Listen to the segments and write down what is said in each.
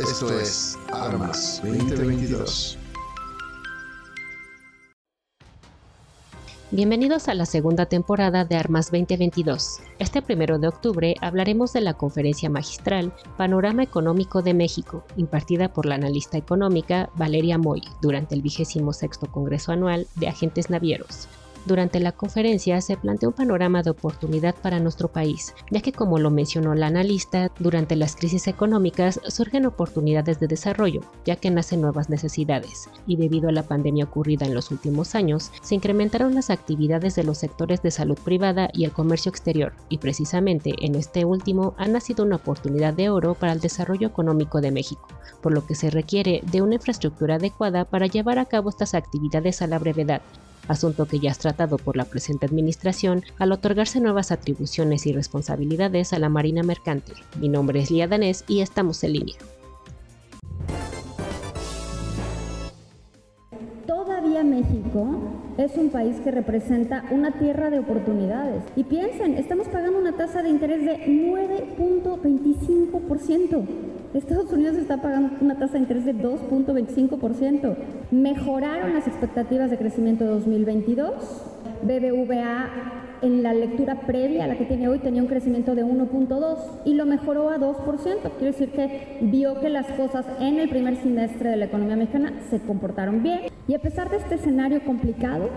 Esto es Armas 2022. Bienvenidos a la segunda temporada de Armas 2022. Este primero de octubre hablaremos de la conferencia magistral Panorama Económico de México, impartida por la analista económica Valeria Moy durante el vigésimo sexto Congreso Anual de Agentes Navieros, durante la conferencia se planteó un panorama de oportunidad para nuestro país, ya que como lo mencionó la analista, durante las crisis económicas surgen oportunidades de desarrollo, ya que nacen nuevas necesidades, y debido a la pandemia ocurrida en los últimos años, se incrementaron las actividades de los sectores de salud privada y el comercio exterior, y precisamente en este último ha nacido una oportunidad de oro para el desarrollo económico de México, por lo que se requiere de una infraestructura adecuada para llevar a cabo estas actividades a la brevedad, asunto que ya es tratado por la presente administración al otorgarse nuevas atribuciones y responsabilidades a la Marina Mercante. Mi nombre es Lía Danés y estamos en línea. Todavía México es un país que representa una tierra de oportunidades. Y piensen, estamos pagando una tasa de interés de 9.25%. Estados Unidos está pagando una tasa de interés de 2.25%. Mejoraron las expectativas de crecimiento de 2022. BBVA en la lectura previa a la que tiene hoy tenía un crecimiento de 1.2 y lo mejoró a 2%. Quiere decir que vio que las cosas en el primer semestre de la economía mexicana se comportaron bien. Y a pesar de este escenario complicado,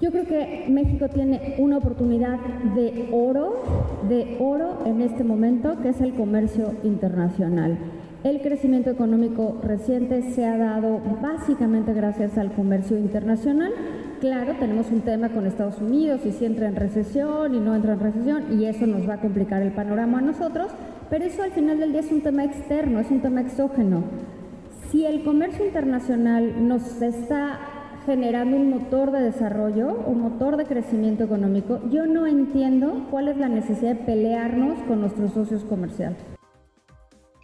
yo creo que México tiene una oportunidad de oro, de oro en este momento, que es el comercio internacional. El crecimiento económico reciente se ha dado básicamente gracias al comercio internacional. Claro, tenemos un tema con Estados Unidos y si entra en recesión y no entra en recesión y eso nos va a complicar el panorama a nosotros, pero eso al final del día es un tema externo, es un tema exógeno. Si el comercio internacional nos está generando un motor de desarrollo, un motor de crecimiento económico, yo no entiendo cuál es la necesidad de pelearnos con nuestros socios comerciales.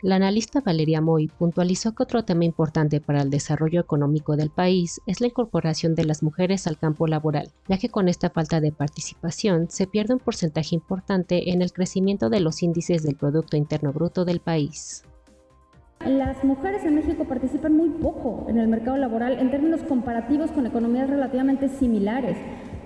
La analista Valeria Moy puntualizó que otro tema importante para el desarrollo económico del país es la incorporación de las mujeres al campo laboral, ya que con esta falta de participación se pierde un porcentaje importante en el crecimiento de los índices del Producto Interno Bruto del país. Las mujeres en México participan muy poco en el mercado laboral en términos comparativos con economías relativamente similares.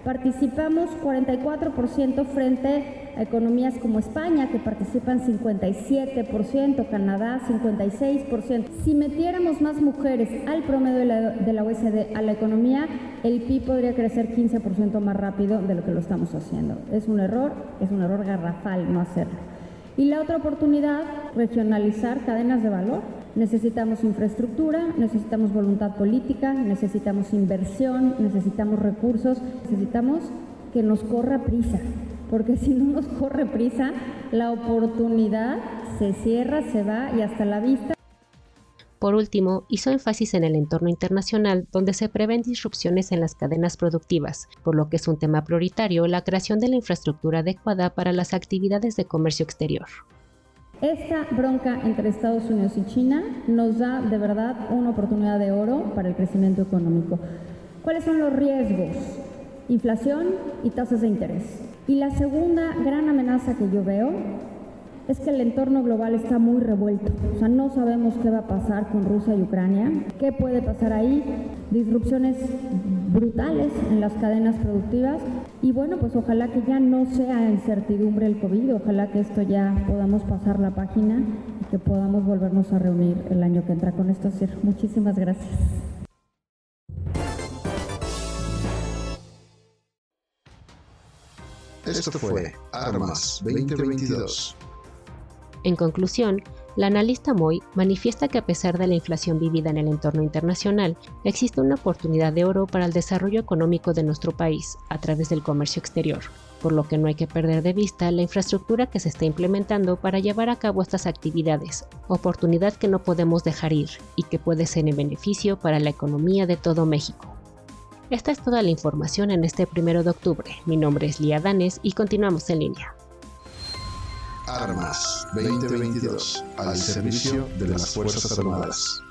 Participamos 44% frente a economías como España, que participan 57%, Canadá 56%. Si metiéramos más mujeres al promedio de la, de OECD a la economía, el PIB podría crecer 15% más rápido de lo que lo estamos haciendo. Es un error, es un error garrafal no hacerlo. Y la otra oportunidad, regionalizar cadenas de valor. Necesitamos infraestructura, necesitamos voluntad política, necesitamos inversión, necesitamos recursos, necesitamos que nos corra prisa, porque si no nos corre prisa, la oportunidad se cierra, se va y hasta la vista. Por último, hizo énfasis en el entorno internacional donde se prevén disrupciones en las cadenas productivas, por lo que es un tema prioritario la creación de la infraestructura adecuada para las actividades de comercio exterior. Esta bronca entre Estados Unidos y China nos da de verdad una oportunidad de oro para el crecimiento económico. ¿Cuáles son los riesgos? Inflación y tasas de interés. Y la segunda gran amenaza que yo veo es que el entorno global está muy revuelto. O sea, no sabemos qué va a pasar con Rusia y Ucrania, qué puede pasar ahí, disrupciones brutales en las cadenas productivas. Y bueno, pues ojalá que ya no sea incertidumbre el COVID, ojalá que esto ya podamos pasar la página y que podamos volvernos a reunir el año que entra. Con esto cierro. Muchísimas gracias. Esto fue Armas 2022. En conclusión, la analista Moy manifiesta que a pesar de la inflación vivida en el entorno internacional, existe una oportunidad de oro para el desarrollo económico de nuestro país a través del comercio exterior, por lo que no hay que perder de vista la infraestructura que se está implementando para llevar a cabo estas actividades, oportunidad que no podemos dejar ir y que puede ser en beneficio para la economía de todo México. Esta es toda la información en este primero de octubre. Mi nombre es Lía Danes y continuamos en línea. Armas 2022 al servicio de las Fuerzas Armadas.